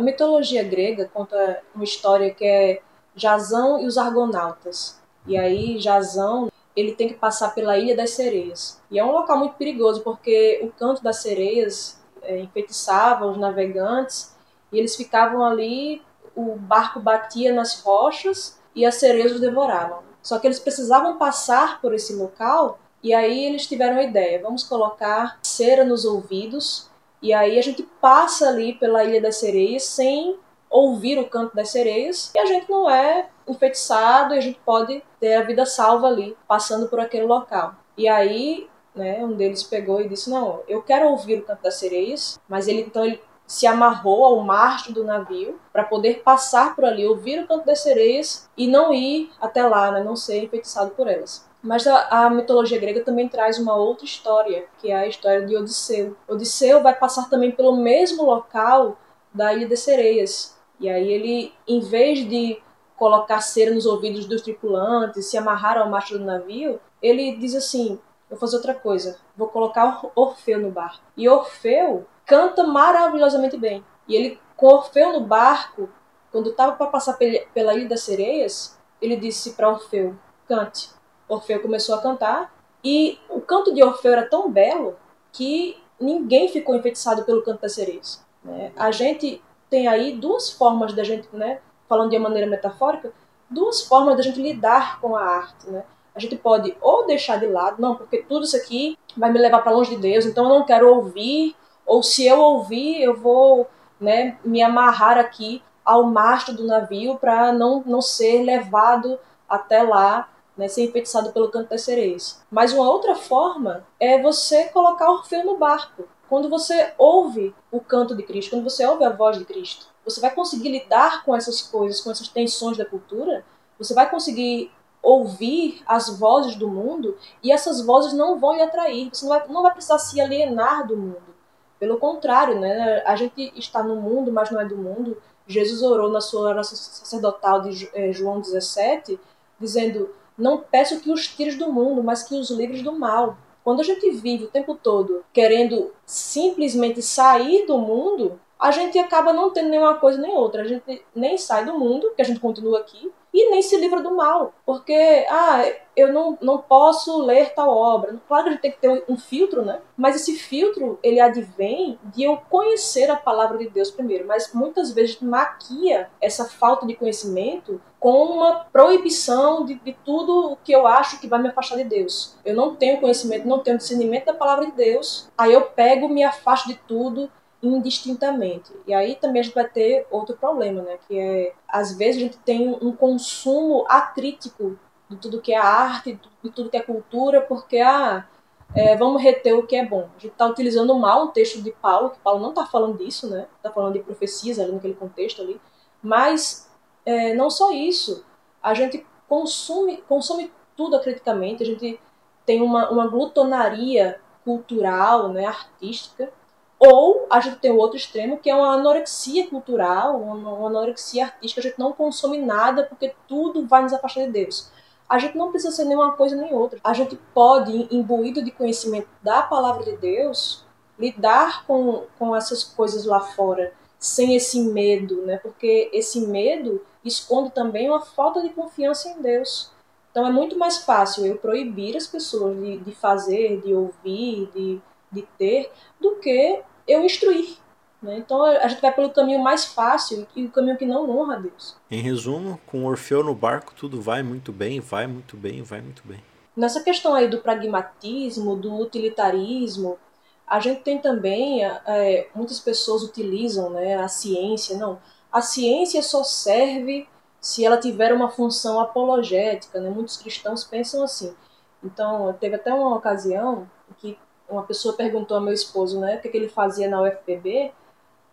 A mitologia grega conta uma história que é Jasão e os Argonautas. E aí Jasão ele tem que passar pela Ilha das Sereias. E é um local muito perigoso porque o canto das sereias é, enfeitiçava os navegantes e eles ficavam ali, o barco batia nas rochas e as sereias os devoravam. Só que eles precisavam passar por esse local e aí eles tiveram a ideia: vamos colocar cera nos ouvidos e aí a gente passa ali pela Ilha das Sereias sem ouvir o canto das sereias e a gente não é enfeitiçado e a gente pode ter a vida salva ali, passando por aquele local. E aí, né, um deles pegou e disse: Não, eu quero ouvir o canto das sereias, mas ele então ele se amarrou ao mastro do navio para poder passar por ali, ouvir o canto das sereias e não ir até lá, né, não ser enfeitiçado por elas. Mas a, a, mitologia grega também traz uma outra história, que é a história de Odisseu. Odisseu vai passar também pelo mesmo local da Ilha das Sereias. E aí ele, em vez de colocar cera nos ouvidos dos tripulantes, se amarrar ao mastro do navio, ele diz assim: vou fazer outra coisa, vou colocar Orfeu no barco. E Orfeu canta maravilhosamente bem. E ele, com Orfeu no barco, quando estava para passar pela Ilha das Sereias, ele disse para Orfeu: cante. Orfeu começou a cantar e o canto de Orfeu era tão belo que ninguém ficou enfeitiçado pelo canto das sereias. Né? A gente tem aí duas formas da gente, né, falando de uma maneira metafórica, duas formas da gente lidar com a arte, né? A gente pode ou deixar de lado, não, porque tudo isso aqui vai me levar para longe de Deus, então eu não quero ouvir, ou se eu ouvir, eu vou, né, me amarrar aqui ao mastro do navio para não, não ser levado até lá né, ser enfeitiçado pelo canto das sereias. Mas uma outra forma é você colocar Orfeu no barco. Quando você ouve o canto de Cristo, quando você ouve a voz de Cristo, você vai conseguir lidar com essas coisas, com essas tensões da cultura, você vai conseguir ouvir as vozes do mundo e essas vozes não vão lhe atrair. Você não vai, não vai precisar se alienar do mundo. Pelo contrário, né? a gente está no mundo, mas não é do mundo. Jesus orou na sua oração sacerdotal de eh, João 17, dizendo: não peço que os tires do mundo, mas que os livres do mal. Quando a gente vive o tempo todo querendo simplesmente sair do mundo, a gente acaba não tendo nenhuma coisa nem outra. A gente nem sai do mundo, que a gente continua aqui, e nem se livra do mal. Porque, ah, eu não, não posso ler tal obra. Claro que a gente tem que ter um filtro, né? Mas esse filtro, ele advém de eu conhecer a palavra de Deus primeiro. Mas muitas vezes maquia essa falta de conhecimento com uma proibição de, de tudo que eu acho que vai me afastar de Deus. Eu não tenho conhecimento, não tenho discernimento da palavra de Deus, aí eu pego, me afasto de tudo indistintamente. E aí também a gente vai ter outro problema, né? Que é, às vezes a gente tem um consumo acrítico de tudo que é arte, de tudo que é cultura, porque, ah, é, vamos reter o que é bom. A gente está utilizando mal um texto de Paulo, que Paulo não está falando disso, né? Está falando de profecias ali naquele contexto ali. Mas é, não só isso, a gente consome, consome tudo acriticamente, a gente tem uma, uma glutonaria cultural, né, artística, ou a gente tem o outro extremo, que é uma anorexia cultural, uma, anorexia artística, a gente não consome nada porque tudo vai nos afastar de Deus. A gente não precisa ser nenhuma coisa nem outra. A gente pode, imbuído de conhecimento da palavra de Deus, lidar com, com essas coisas lá fora sem esse medo, né? Porque esse medo esconde também uma falta de confiança em Deus. Então é muito mais fácil eu proibir as pessoas de, de fazer, de ouvir, de, de ter, do que eu instruir. Né? Então a gente vai pelo caminho mais fácil e o caminho que não honra a Deus. Em resumo, com Orfeu no barco, tudo vai muito bem, vai muito bem, vai muito bem. Nessa questão aí do pragmatismo, do utilitarismo, a gente tem também, é, muitas pessoas utilizam né, a ciência, não, a ciência só serve se ela tiver uma função apologética, né? muitos cristãos pensam assim. Então, teve até uma ocasião que uma pessoa perguntou ao meu esposo, né, o que, que ele fazia na UFPB,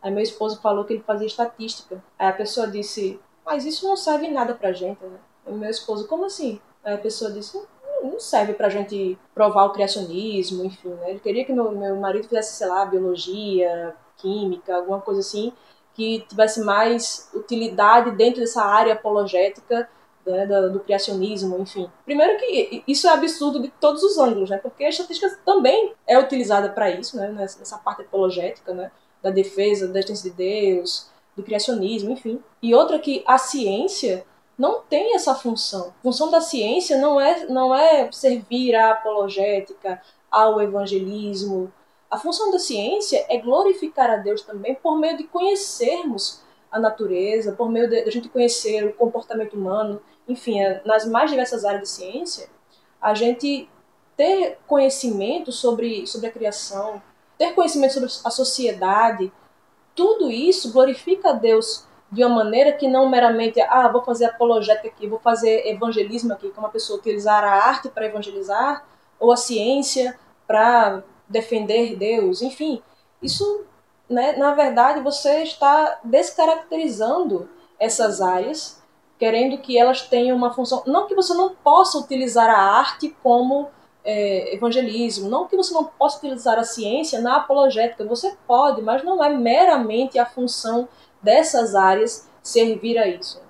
aí meu esposo falou que ele fazia estatística. Aí a pessoa disse, mas isso não serve nada pra gente, né? E meu esposo, como assim? Aí a pessoa disse, não serve pra gente provar o criacionismo, enfim, né? Ele queria que meu, meu marido fizesse, sei lá, biologia, química, alguma coisa assim, que tivesse mais utilidade dentro dessa área apologética né, do, do, criacionismo, enfim. Primeiro que isso é absurdo de todos os ângulos, né, porque a estatística também é utilizada para isso, né, nessa parte apologética, né, da defesa da existência de Deus, do criacionismo, enfim. E outra que a ciência não tem essa função. A função da ciência não é, não é servir à apologética, ao evangelismo. A função da ciência é glorificar a Deus também por meio de conhecermos a natureza, por meio de, de a gente conhecer o comportamento humano, enfim, é, nas mais diversas áreas de ciência, a gente ter conhecimento sobre, sobre a criação, ter conhecimento sobre a sociedade, tudo isso glorifica a Deus de uma maneira que não meramente, ah, vou fazer apologética aqui, vou fazer evangelismo aqui, como a pessoa utilizar a arte para evangelizar, ou a ciência para defender Deus, enfim. Isso, né, na verdade, você está descaracterizando essas áreas, querendo que elas tenham uma função. Não que você não possa utilizar a arte como é, evangelismo, não que você não possa utilizar a ciência na apologética, você pode, mas não é meramente a função dessas áreas servir a isso.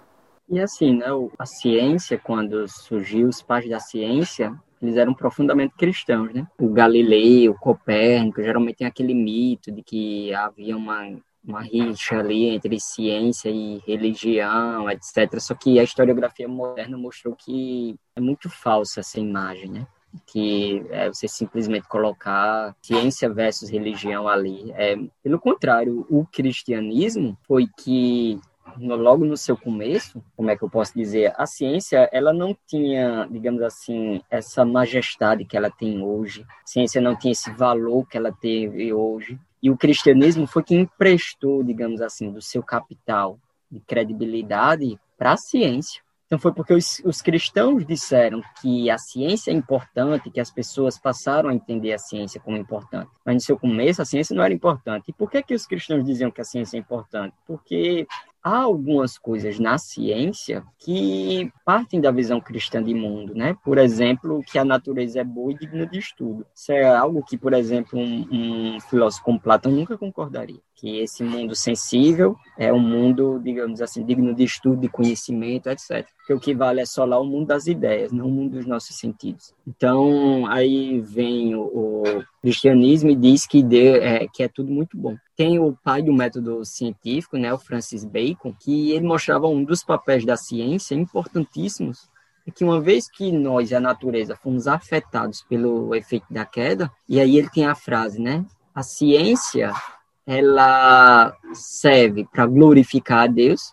E assim, né, a ciência, quando surgiu, os pais da ciência, eles eram profundamente cristãos, né? O Galileu, o Copérnico, geralmente tem aquele mito de que havia uma, uma rixa ali entre ciência e religião, etc. Só que a historiografia moderna mostrou que é muito falsa essa imagem, né? que é você simplesmente colocar ciência versus religião ali. É, pelo contrário, o cristianismo foi que logo no seu começo, como é que eu posso dizer, a ciência ela não tinha, digamos assim, essa majestade que ela tem hoje. A ciência não tinha esse valor que ela teve hoje. E o cristianismo foi que emprestou, digamos assim, do seu capital de credibilidade para a ciência. Então foi porque os, os, cristãos disseram que a ciência é importante, que as pessoas passaram a entender a ciência como importante. Mas no seu começo a ciência não era importante. E por que que os cristãos diziam que a ciência é importante? Porque há algumas coisas na ciência que partem da visão cristã de mundo, né? Por exemplo, que a natureza é boa e digna de estudo. Isso é algo que, por exemplo, um, um filósofo como Platão nunca concordaria que esse mundo sensível é um mundo, digamos assim, digno de estudo, de conhecimento, etc. Porque o que vale é só lá o mundo das ideias, não o mundo dos nossos sentidos. Então, aí vem o, o cristianismo e diz que, de, é, que é tudo muito bom. Tem o pai do método científico, né, o Francis Bacon, que ele mostrava um dos papéis da ciência importantíssimos é que uma vez que nós, a natureza, fomos afetados pelo efeito da queda, e aí ele tem a frase, né? A ciência ela serve para glorificar a Deus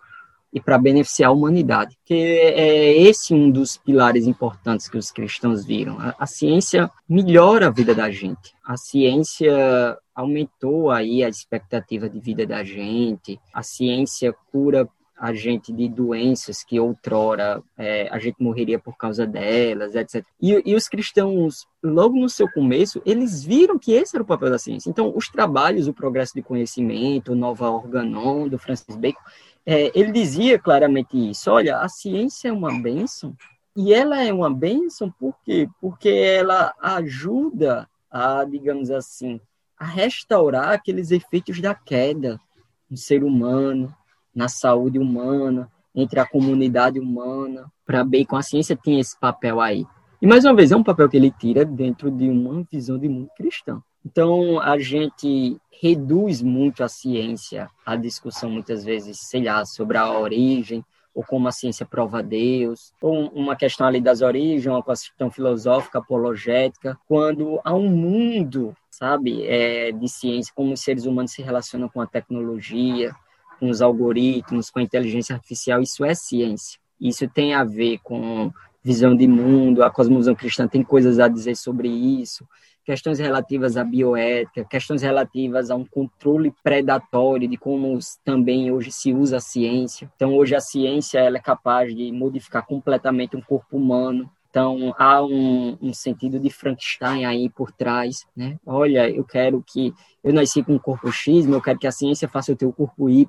e para beneficiar a humanidade. Que é esse um dos pilares importantes que os cristãos viram. A, a, ciência melhora a vida da gente. A ciência aumentou aí a expectativa de vida da gente. A ciência cura a gente de doenças que outrora é, a gente morreria por causa delas, etc. E, e, os cristãos, logo no seu começo, eles viram que esse era o papel da ciência. Então, os trabalhos, o progresso de conhecimento, Nova Organon, do Francis Bacon, é, ele dizia claramente isso. Olha, a ciência é uma bênção, e ela é uma bênção por quê? Porque ela ajuda a, digamos assim, a restaurar aqueles efeitos da queda no ser humano, na saúde humana, entre a comunidade humana. Para Bacon, a ciência tem esse papel aí. E, mais uma vez, é um papel que ele tira dentro de uma visão de mundo cristão. Então, a gente reduz muito a ciência, a discussão, muitas vezes, sei lá, sobre a origem, ou como a ciência prova Deus, ou uma questão ali das origens, uma questão filosófica, apologética, quando há um mundo, sabe, é, de ciência, como os seres humanos se relacionam com a tecnologia, com os algoritmos, com a inteligência artificial, isso é ciência. Isso tem a ver com visão de mundo, a cosmovisão cristã tem coisas a dizer sobre isso, questões relativas à bioética, questões relativas a um controle predatório de como também hoje se usa a ciência. Então, hoje a ciência ela é capaz de modificar completamente um corpo humano, então, há um, um, sentido de Frankenstein aí por trás, né? Olha, eu quero que... Eu nasci com um corpo X, mas eu quero que a ciência faça o teu corpo Y.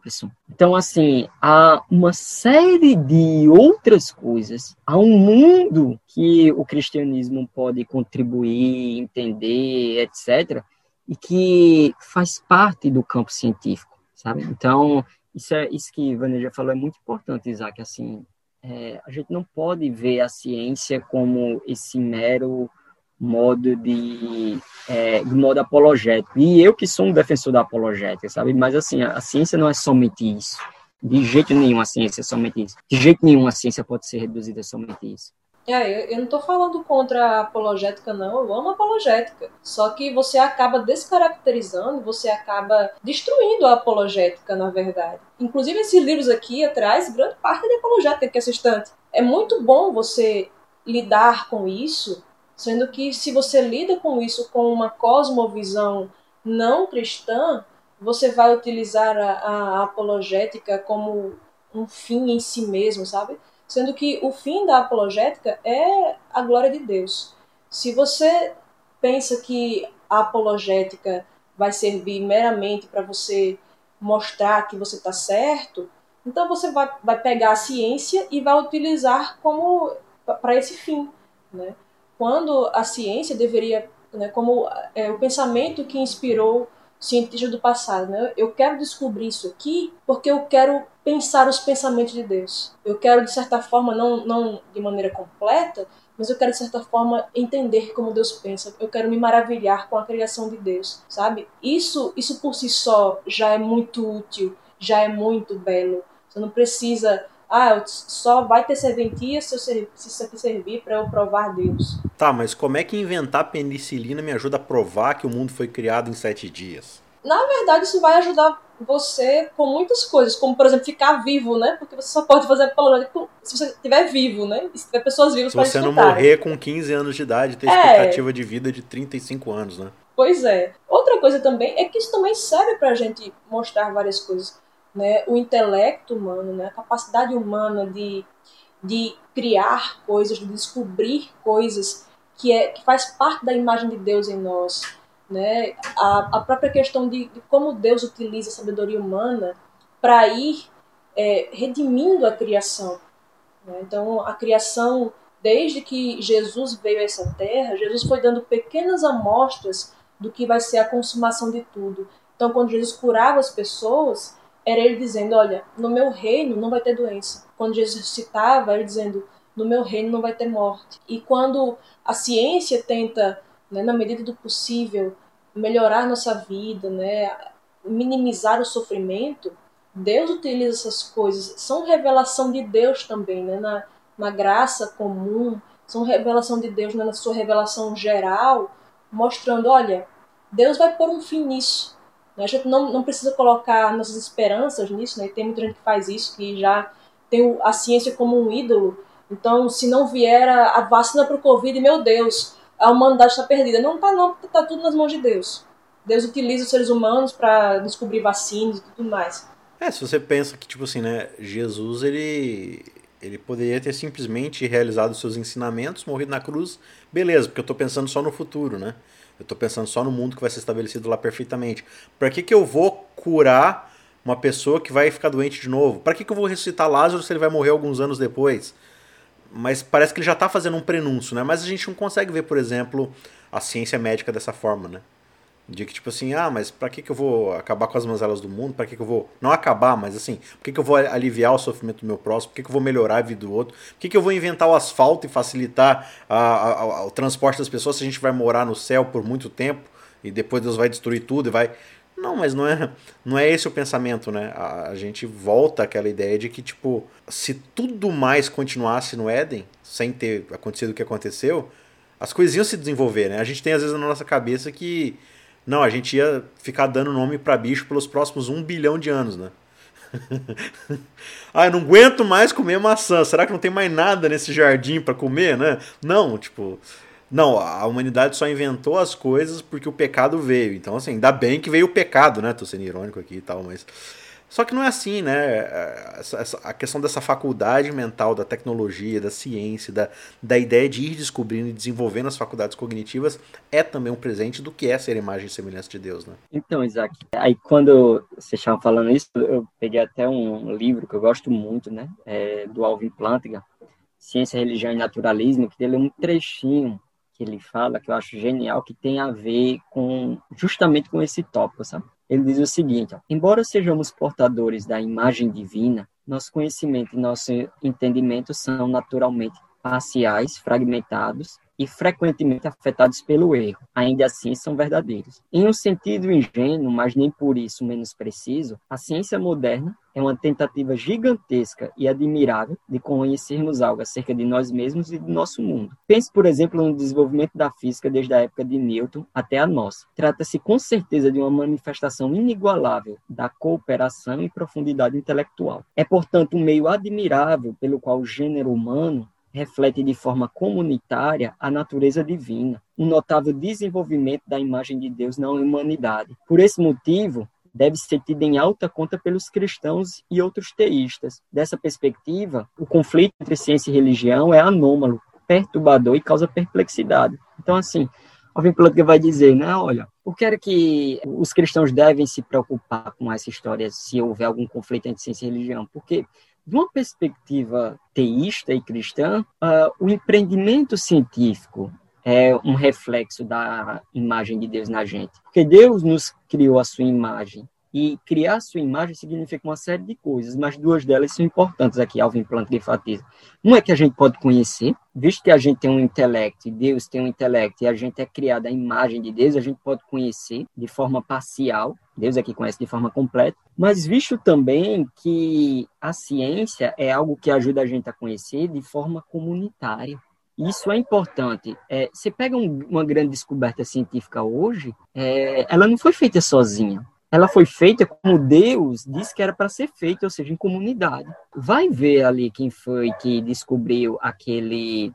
Então, assim, há uma série de outras coisas. Há um mundo que o cristianismo pode contribuir, entender, etc., e que faz parte do campo científico, sabe? Então, isso, é, isso que Vânia falou é muito importante, Isaac, assim, é, a gente não pode ver a ciência como esse mero modo de, é, de modo apologético. E eu que sou um defensor da apologética, sabe? Mas assim, a, a ciência não é somente isso. De jeito nenhum a ciência é somente isso. De jeito nenhum a ciência pode ser reduzida a somente isso. É, eu não estou falando contra a apologética, não. Eu amo apologética. Só que você acaba descaracterizando, você acaba destruindo a apologética, na verdade. Inclusive, esses livros aqui atrás, grande parte é de apologética que é essa estante. É muito bom você lidar com isso, sendo que se você lida com isso com uma cosmovisão não cristã, você vai utilizar a, a apologética como um fim em si mesmo, sabe? Sendo que o fim da apologética é a glória de Deus. Se você pensa que a apologética vai servir meramente para você mostrar que você está certo, então você vai, vai pegar a ciência e vai utilizar como para esse fim, né? Quando a ciência deveria, né, como é, o pensamento que inspirou cientistas do passado, né? Eu quero descobrir isso aqui porque eu quero pensar os pensamentos de Deus. Eu quero, de certa forma, não, não de maneira completa, mas eu quero, de certa forma, entender como Deus pensa. Eu quero me maravilhar com a criação de Deus, sabe? Isso, isso por si só já é muito útil, já é muito belo. Você não precisa ah, só vai ter serventia se, eu, se isso aqui servir para eu provar Deus. Tá, mas como é que inventar penicilina me ajuda a provar que o mundo foi criado em sete dias? Na verdade, isso vai ajudar você com muitas coisas, como por exemplo ficar vivo, né? Porque você só pode fazer apologética se você estiver vivo, né? E se tiver pessoas vivas para Se você não morrer com 15 anos de idade, ter é. expectativa de vida de 35 anos, né? Pois é. Outra coisa também é que isso também serve para a gente mostrar várias coisas, né? O intelecto humano, né? A capacidade humana de, de criar coisas, de descobrir coisas que é que faz parte da imagem de Deus em nós né? A, a própria questão de, de como Deus utiliza a sabedoria humana para ir é, redimindo a criação. Né? Então, a criação, desde que Jesus veio a essa terra, Jesus foi dando pequenas amostras do que vai ser a consumação de tudo. Então, quando Jesus curava as pessoas, era ele dizendo: Olha, no meu reino não vai ter doença. Quando Jesus citava, era dizendo: No meu reino não vai ter morte. E quando a ciência tenta né, na medida do possível, melhorar nossa vida, né, minimizar o sofrimento, Deus utiliza essas coisas. São revelação de Deus também, né, na, na graça comum, são revelação de Deus né, na sua revelação geral, mostrando, olha, Deus vai pôr um fim nisso. A gente não, não precisa colocar nossas esperanças nisso, né? tem muita gente que faz isso, que já tem a ciência como um ídolo. Então, se não vier a, vacina para o Covid, meu Deus, a humanidade está perdida. Não está não, está tudo nas mãos de Deus. Deus utiliza os seres humanos para descobrir vacinas e tudo mais. É, se você pensa que, tipo assim, né, Jesus, ele, ele poderia ter simplesmente realizado seus ensinamentos, morrido na cruz, beleza, porque eu estou pensando só no futuro, né? Eu estou pensando só no mundo que vai ser estabelecido lá perfeitamente. Para que, que eu vou curar uma pessoa que vai ficar doente de novo? Para que, que eu vou ressuscitar Lázaro se ele vai morrer alguns anos depois? mas parece que ele já está fazendo um prenúncio, né? Mas a gente não consegue ver, por exemplo, a ciência médica dessa forma, né? De que, tipo assim, ah, mas para que, que eu vou acabar com as mazelas do mundo? Para que, que eu vou. Não acabar, mas assim, por que, que eu vou aliviar o sofrimento do meu próximo? Por que, que eu vou melhorar a vida do outro? Por que, que eu vou inventar o asfalto e facilitar a, a, a, o transporte das pessoas se a gente vai morar no céu por muito tempo e depois Deus vai destruir tudo e vai. Não, mas não é, não é esse o pensamento, né? A, a gente volta àquela ideia de que, tipo, se tudo mais continuasse no Éden, sem ter acontecido o que aconteceu, as coisas iam se desenvolver, né? A gente tem às vezes na nossa cabeça que, não, a gente ia ficar dando nome para bicho pelos próximos um bilhão de anos, né? ah, eu não aguento mais comer maçã. Será que não tem mais nada nesse jardim para comer, né? Não, tipo, não, a humanidade só inventou as coisas porque o pecado veio. Então, assim, ainda bem que veio o pecado, né? Tô sendo irônico aqui e tal, mas. Só que não é assim, né? É, essa, essa, a questão dessa faculdade mental, da tecnologia, da ciência, da, da ideia de ir descobrindo e desenvolvendo as faculdades cognitivas é também um presente do que é ser imagem e semelhança de Deus, né? Então, Isaac, aí quando vocês estavam falando isso, eu peguei até um livro que eu gosto muito, né? É, do Alvin Plantinga, Ciência, Religião e Naturalismo, que ele é um trechinho que ele fala, que eu acho genial, que tem a ver com justamente com esse tópico, sabe? Ele diz o seguinte: ó, embora sejamos portadores da imagem divina, nosso conhecimento e nosso entendimento são naturalmente parciais, fragmentados e frequentemente afetados pelo erro. Ainda assim, são verdadeiros. Em um sentido ingênuo, mas nem por isso menos preciso, a ciência moderna é uma tentativa gigantesca e admirável de conhecermos algo acerca de nós mesmos e do nosso mundo. Pense, por exemplo, no desenvolvimento da física desde a época de Newton até a nossa. Trata-se com certeza de uma manifestação inigualável da cooperação e profundidade intelectual. É, portanto, um meio admirável pelo qual o gênero humano reflete de forma comunitária a natureza divina, um notável desenvolvimento da imagem de Deus na humanidade. Por esse motivo, deve ser tido em alta conta pelos cristãos e outros teístas. Dessa perspectiva, o conflito entre ciência e religião é anômalo, perturbador e causa perplexidade. Então, assim, Alvin Plotkin vai dizer, né, olha, por que é que os cristãos devem se preocupar com essa história se houver algum conflito entre ciência e religião? Porque, de uma perspectiva teísta e cristã, uh, o empreendimento científico é um reflexo da imagem de Deus na gente. Porque Deus nos criou a sua imagem. E criar a sua imagem significa uma série de coisas, mas duas delas são importantes aqui, Alvin Planta enfatiza. Uma é que a gente pode conhecer, visto que a gente tem um intelecto, e Deus tem um intelecto, e a gente é criado à imagem de Deus, a gente pode conhecer de forma parcial, Deus é que conhece de forma completa, mas visto também que a ciência é algo que ajuda a gente a conhecer de forma comunitária. Isso é importante. É, você pega um, uma grande descoberta científica hoje, é, ela não foi feita sozinha. Ela foi feita como Deus disse que era para ser feita, ou seja, em comunidade. Vai ver ali quem foi que descobriu aquele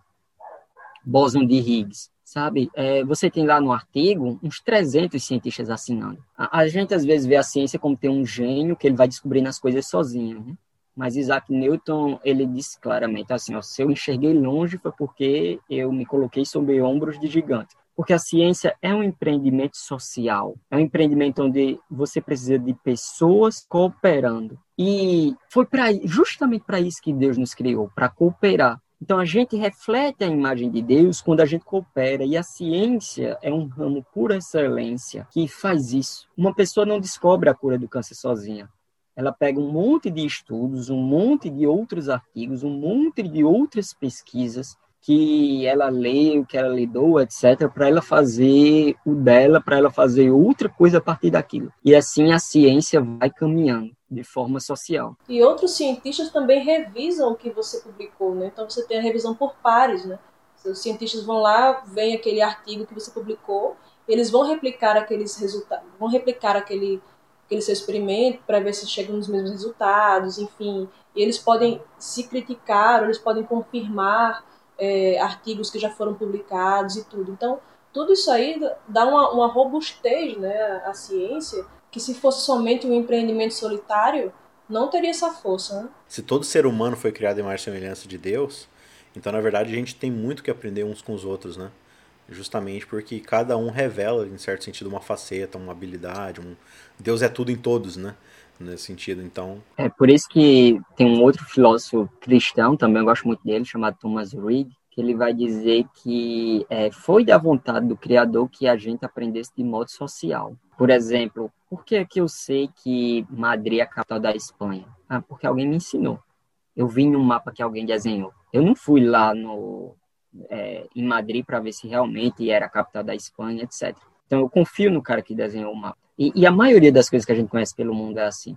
bóson de Higgs, sabe? É, você tem lá no artigo uns 300 cientistas assinando. A, a, gente às vezes vê a ciência como ter um gênio que ele vai descobrindo as coisas sozinho. Né? Mas Isaac Newton, ele disse claramente assim, ó, se eu enxerguei longe foi porque eu me coloquei sobre ombros de gigante. Porque a ciência é um empreendimento social, é um empreendimento onde você precisa de pessoas cooperando. E foi para justamente para isso que Deus nos criou, para cooperar. Então a gente reflete a imagem de Deus quando a gente coopera e a ciência é um ramo por excelência que faz isso. Uma pessoa não descobre a cura do câncer sozinha ela pega um monte de estudos, um monte de outros artigos, um monte de outras pesquisas que ela leu, que ela lidou, etc, para ela fazer o dela, para ela fazer outra coisa a partir daquilo. E assim a ciência vai caminhando de forma social. E outros cientistas também revisam o que você publicou, né? Então você tem a revisão por pares, né? Os cientistas vão lá, vem aquele artigo que você publicou, eles vão replicar aqueles resultados, vão replicar aquele aquele seu experimento para ver se chegam nos mesmos resultados, enfim. E eles podem se criticar, eles podem confirmar é, artigos que já foram publicados e tudo. Então, tudo isso aí dá uma, uma robustez né, à ciência, que se fosse somente um empreendimento solitário, não teria essa força. Né? Se todo ser humano foi criado em mais semelhança de Deus, então, na verdade, a gente tem muito que aprender uns com os outros, né? justamente porque cada um revela, em certo sentido, uma faceta, uma habilidade. Um... Deus é tudo em todos, né? Nesse sentido, então. É por isso que tem um outro filósofo cristão, também eu gosto muito dele, chamado Thomas Reid, que ele vai dizer que é, foi da vontade do Criador que a gente aprendesse de modo social. Por exemplo, por que, que eu sei que Madrid é a capital da Espanha? Ah, porque alguém me ensinou. Eu vi no mapa que alguém desenhou. Eu não fui lá no, é, em Madrid para ver se realmente era a capital da Espanha, etc. Então eu confio no cara que desenhou o mapa. E, e, a maioria das coisas que a gente conhece pelo mundo é assim.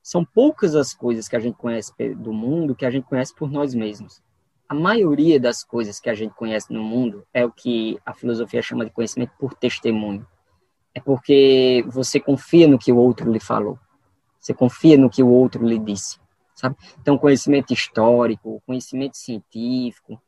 São poucas as coisas que a gente conhece do mundo que a gente conhece por nós mesmos. A maioria das coisas que a gente conhece no mundo é o que a filosofia chama de conhecimento por testemunho. É porque você confia no que o outro lhe falou. Você confia no que o outro lhe disse, sabe? Então, conhecimento histórico, conhecimento científico,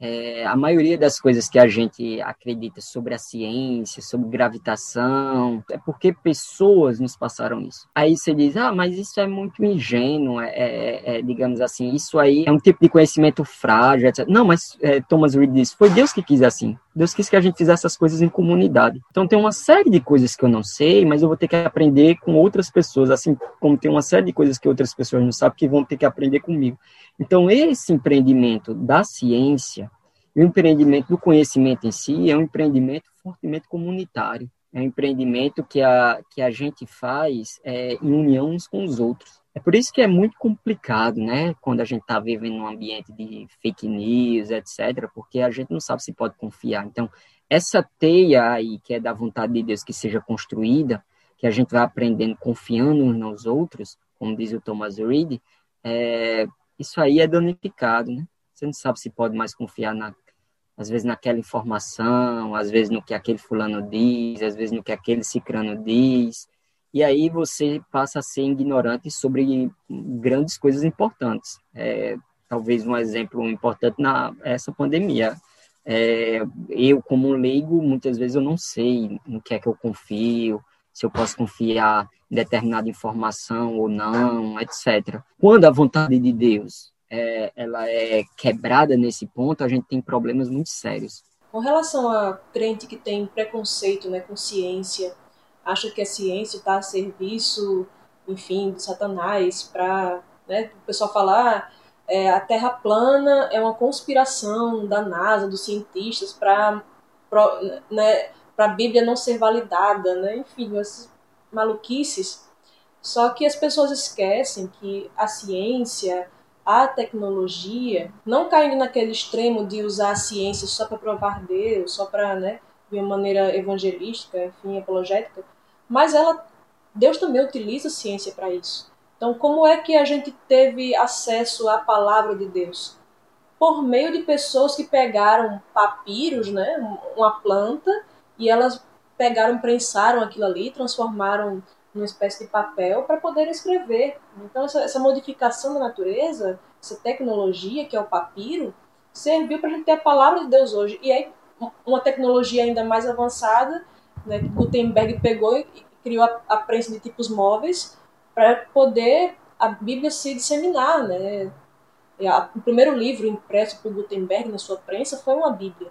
é, a maioria das coisas que a gente acredita sobre a ciência, sobre gravitação, é porque pessoas nos passaram isso. Aí você diz, ah, mas isso é muito ingênuo, é, é, é digamos assim, isso aí é um tipo de conhecimento frágil, etc. Não, mas é, Thomas Reid disse, foi Deus que quis assim. Deus quis que a gente fizesse essas coisas em comunidade. Então tem uma série de coisas que eu não sei, mas eu vou ter que aprender com outras pessoas, assim como tem uma série de coisas que outras pessoas não sabem que vão ter que aprender comigo. Então, esse empreendimento da ciência, o empreendimento do conhecimento em si, é um empreendimento fortemente comunitário. É um empreendimento que a, que a gente faz é, em união uns com os outros. É por isso que é muito complicado, né, quando a gente está vivendo num ambiente de fake news, etc., porque a gente não sabe se pode confiar. Então, essa teia aí, que é da vontade de Deus que seja construída, que a gente vai aprendendo confiando uns nos outros, como diz o Thomas Reed, é, isso aí é danificado, né? Você não sabe se pode mais confiar na, às vezes naquela informação, às vezes no que aquele fulano diz, às vezes no que aquele cicrano diz, e aí você passa a ser ignorante sobre grandes coisas importantes. É, talvez um exemplo importante na essa pandemia. É, eu, como leigo, muitas vezes eu não sei no que é que eu confio, se eu posso confiar em determinada informação ou não, etc. Quando a vontade de Deus é, ela é quebrada nesse ponto, a gente tem problemas muito sérios. Com relação a crente que tem preconceito né, com ciência, acha que a ciência está a serviço, enfim, de Satanás, para né, o pessoal falar é, a Terra plana é uma conspiração da NASA, dos cientistas, para né, a Bíblia não ser validada, né? enfim, as maluquices. Só que as pessoas esquecem que a ciência, a tecnologia, não caindo naquele extremo de usar a ciência só para provar Deus, só para, né, de uma maneira evangelística, enfim, apologética, mas ela, Deus também utiliza a ciência para isso. Então, como é que a gente teve acesso à palavra de Deus? Por meio de pessoas que pegaram papiros, né, uma planta, e elas pegaram, prensaram aquilo ali, transformaram numa espécie de papel para poder escrever. Então, essa, essa, modificação da natureza, essa tecnologia que é o papiro, serviu para a gente ter a palavra de Deus hoje. E aí, uma tecnologia ainda mais avançada né, Gutenberg pegou e criou a, a prensa de tipos móveis para poder a Bíblia se disseminar. Né? A, o primeiro livro impresso por Gutenberg na sua prensa foi uma Bíblia.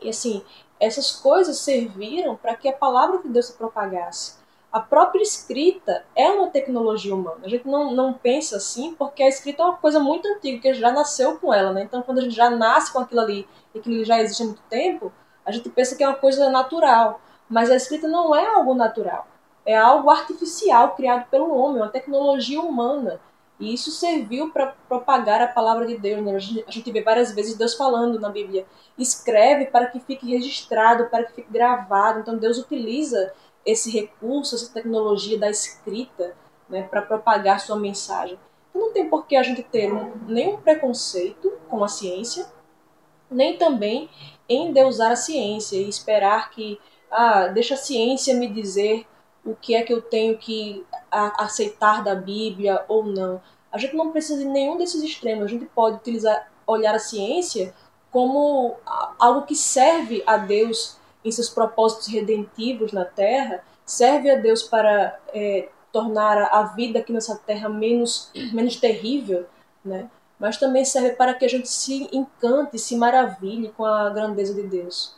E assim, essas coisas serviram para que a palavra de Deus se propagasse. A própria escrita é uma tecnologia humana. A gente não, não pensa assim porque a escrita é uma coisa muito antiga, que já nasceu com ela. Né? Então, quando a gente já nasce com aquilo ali e que já existe há muito tempo, a gente pensa que é uma coisa natural. Mas a escrita não é algo natural. É algo artificial criado pelo homem, uma tecnologia humana. E isso serviu para propagar a palavra de Deus. Né? A gente vê várias vezes Deus falando na Bíblia: escreve para que fique registrado, para que fique gravado. Então Deus utiliza esse recurso, essa tecnologia da escrita, né, para propagar sua mensagem. Então não tem por que a gente ter um, nenhum preconceito com a ciência, nem também em deusar a ciência e esperar que ah, deixa a ciência me dizer o que é que eu tenho que aceitar da Bíblia ou não. A gente não precisa de nenhum desses extremos. A gente pode utilizar, olhar a ciência como algo que serve a Deus em seus propósitos redentivos na Terra, serve a Deus para é, tornar a vida aqui nessa Terra menos, menos terrível, né? mas também serve para que a gente se encante, se maravilhe com a grandeza de Deus.